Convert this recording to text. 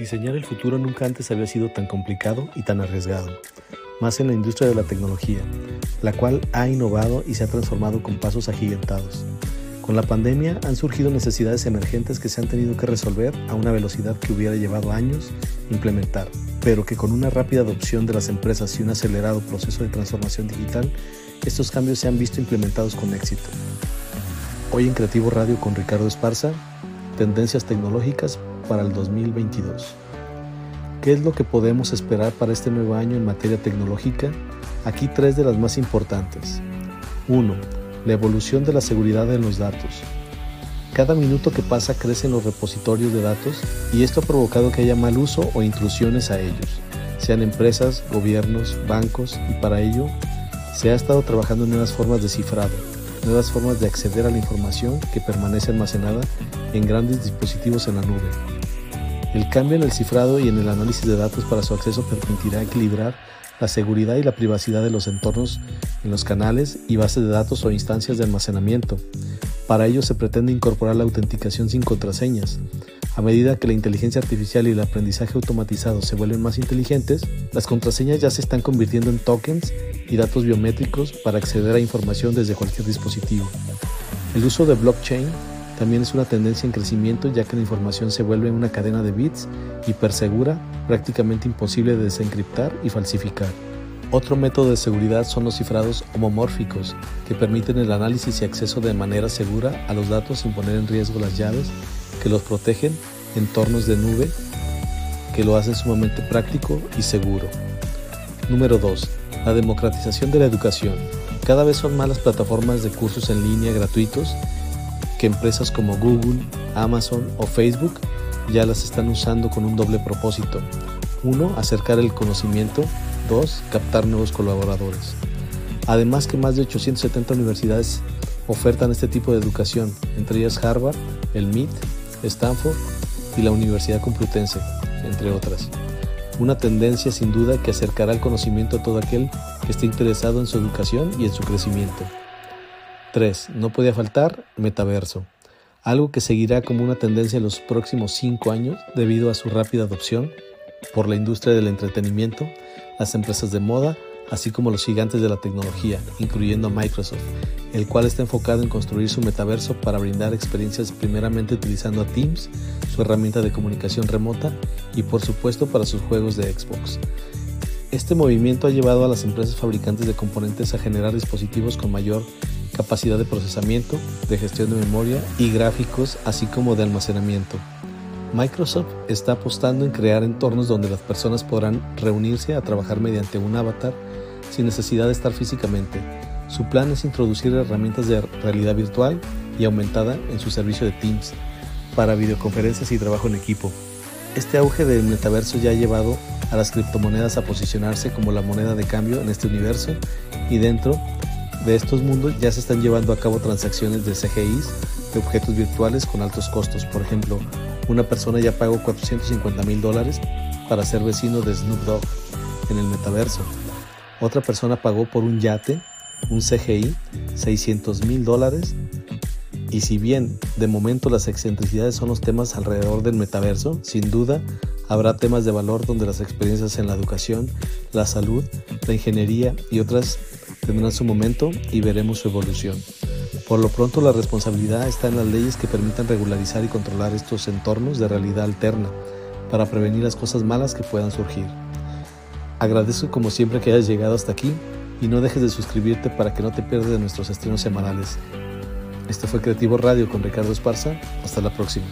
Diseñar el futuro nunca antes había sido tan complicado y tan arriesgado, más en la industria de la tecnología, la cual ha innovado y se ha transformado con pasos agigantados. Con la pandemia han surgido necesidades emergentes que se han tenido que resolver a una velocidad que hubiera llevado años implementar, pero que con una rápida adopción de las empresas y un acelerado proceso de transformación digital, estos cambios se han visto implementados con éxito. Hoy en Creativo Radio con Ricardo Esparza, tendencias tecnológicas para el 2022. ¿Qué es lo que podemos esperar para este nuevo año en materia tecnológica? Aquí tres de las más importantes. 1. La evolución de la seguridad en los datos. Cada minuto que pasa crecen los repositorios de datos y esto ha provocado que haya mal uso o intrusiones a ellos, sean empresas, gobiernos, bancos y para ello se ha estado trabajando en nuevas formas de cifrado, nuevas formas de acceder a la información que permanece almacenada en grandes dispositivos en la nube, el cambio en el cifrado y en el análisis de datos para su acceso permitirá equilibrar la seguridad y la privacidad de los entornos en los canales y bases de datos o instancias de almacenamiento. Para ello se pretende incorporar la autenticación sin contraseñas. A medida que la inteligencia artificial y el aprendizaje automatizado se vuelven más inteligentes, las contraseñas ya se están convirtiendo en tokens y datos biométricos para acceder a información desde cualquier dispositivo. El uso de blockchain también es una tendencia en crecimiento ya que la información se vuelve una cadena de bits hipersegura, prácticamente imposible de desencriptar y falsificar. Otro método de seguridad son los cifrados homomórficos, que permiten el análisis y acceso de manera segura a los datos sin poner en riesgo las llaves que los protegen, entornos de nube que lo hacen sumamente práctico y seguro. Número 2. La democratización de la educación. Cada vez son más las plataformas de cursos en línea gratuitos que empresas como Google, Amazon o Facebook ya las están usando con un doble propósito. Uno, acercar el conocimiento. Dos, captar nuevos colaboradores. Además que más de 870 universidades ofertan este tipo de educación, entre ellas Harvard, el MIT, Stanford y la Universidad Complutense, entre otras. Una tendencia sin duda que acercará el conocimiento a todo aquel que esté interesado en su educación y en su crecimiento. 3. No podía faltar metaverso, algo que seguirá como una tendencia en los próximos 5 años debido a su rápida adopción por la industria del entretenimiento, las empresas de moda, así como los gigantes de la tecnología, incluyendo Microsoft, el cual está enfocado en construir su metaverso para brindar experiencias primeramente utilizando a Teams, su herramienta de comunicación remota, y por supuesto para sus juegos de Xbox. Este movimiento ha llevado a las empresas fabricantes de componentes a generar dispositivos con mayor capacidad de procesamiento, de gestión de memoria y gráficos, así como de almacenamiento. Microsoft está apostando en crear entornos donde las personas podrán reunirse a trabajar mediante un avatar sin necesidad de estar físicamente. Su plan es introducir herramientas de realidad virtual y aumentada en su servicio de Teams para videoconferencias y trabajo en equipo. Este auge del metaverso ya ha llevado a las criptomonedas a posicionarse como la moneda de cambio en este universo y dentro de estos mundos ya se están llevando a cabo transacciones de CGIs de objetos virtuales con altos costos. Por ejemplo, una persona ya pagó 450 mil dólares para ser vecino de Snoop Dogg en el metaverso. Otra persona pagó por un yate, un CGI, 600 mil dólares. Y si bien de momento las excentricidades son los temas alrededor del metaverso, sin duda habrá temas de valor donde las experiencias en la educación, la salud, la ingeniería y otras tendrán su momento y veremos su evolución. Por lo pronto la responsabilidad está en las leyes que permitan regularizar y controlar estos entornos de realidad alterna para prevenir las cosas malas que puedan surgir. Agradezco como siempre que hayas llegado hasta aquí y no dejes de suscribirte para que no te pierdas de nuestros estrenos semanales. Esto fue Creativo Radio con Ricardo Esparza. Hasta la próxima.